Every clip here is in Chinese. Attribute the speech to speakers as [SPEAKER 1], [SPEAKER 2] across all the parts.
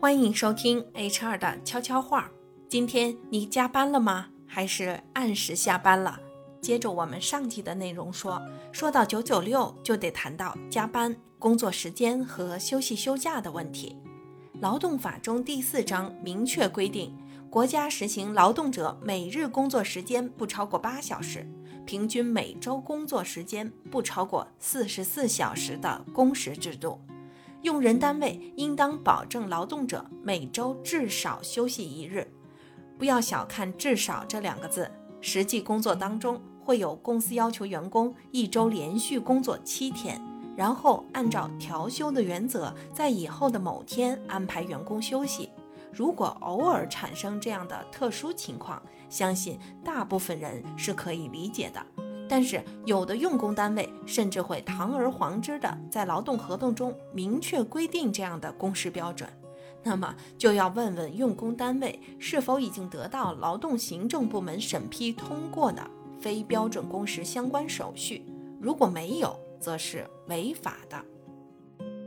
[SPEAKER 1] 欢迎收听 HR 的悄悄话。今天你加班了吗？还是按时下班了？接着我们上集的内容说，说到九九六，就得谈到加班、工作时间和休息休假的问题。劳动法中第四章明确规定，国家实行劳动者每日工作时间不超过八小时，平均每周工作时间不超过四十四小时的工时制度。用人单位应当保证劳动者每周至少休息一日。不要小看“至少”这两个字，实际工作当中会有公司要求员工一周连续工作七天。然后按照调休的原则，在以后的某天安排员工休息。如果偶尔产生这样的特殊情况，相信大部分人是可以理解的。但是有的用工单位甚至会堂而皇之的在劳动合同中明确规定这样的工时标准，那么就要问问用工单位是否已经得到劳动行政部门审批通过的非标准工时相关手续。如果没有，则是违法的。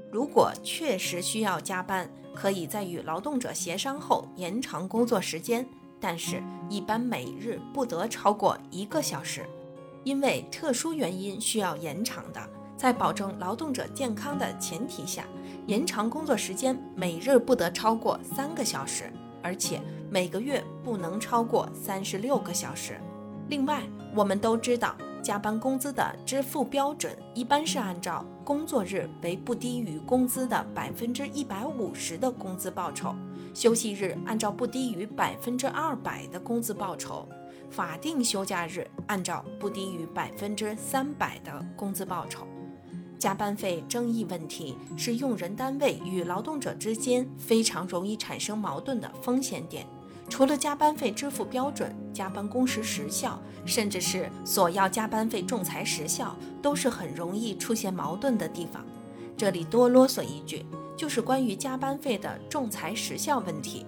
[SPEAKER 1] 如果确实需要加班，可以在与劳动者协商后延长工作时间，但是一般每日不得超过一个小时。因为特殊原因需要延长的，在保证劳动者健康的前提下，延长工作时间每日不得超过三个小时，而且每个月不能超过三十六个小时。另外，我们都知道。加班工资的支付标准一般是按照工作日为不低于工资的百分之一百五十的工资报酬，休息日按照不低于百分之二百的工资报酬，法定休假日按照不低于百分之三百的工资报酬。加班费争议问题是用人单位与劳动者之间非常容易产生矛盾的风险点。除了加班费支付标准、加班工时时效，甚至是索要加班费仲裁时效，都是很容易出现矛盾的地方。这里多啰嗦一句，就是关于加班费的仲裁时效问题。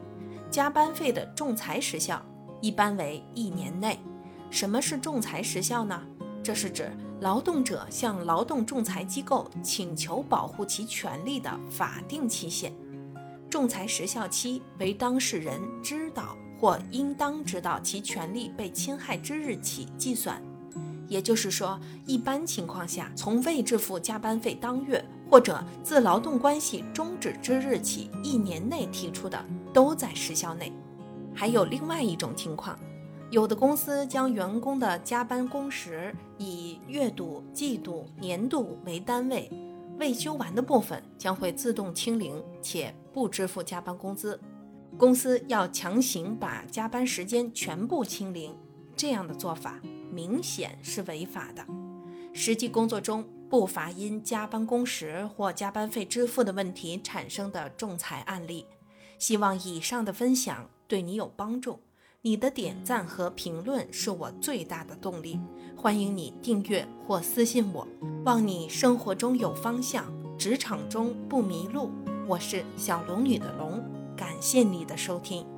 [SPEAKER 1] 加班费的仲裁时效一般为一年内。什么是仲裁时效呢？这是指劳动者向劳动仲裁机构请求保护其权利的法定期限。仲裁时效期为当事人知道或应当知道其权利被侵害之日起计算。也就是说，一般情况下，从未支付加班费当月或者自劳动关系终止之日起一年内提出的，都在时效内。还有另外一种情况，有的公司将员工的加班工时以月度、季度、年度为单位。未休完的部分将会自动清零，且不支付加班工资。公司要强行把加班时间全部清零，这样的做法明显是违法的。实际工作中不乏因加班工时或加班费支付的问题产生的仲裁案例。希望以上的分享对你有帮助。你的点赞和评论是我最大的动力，欢迎你订阅或私信我。望你生活中有方向，职场中不迷路。我是小龙女的龙，感谢你的收听。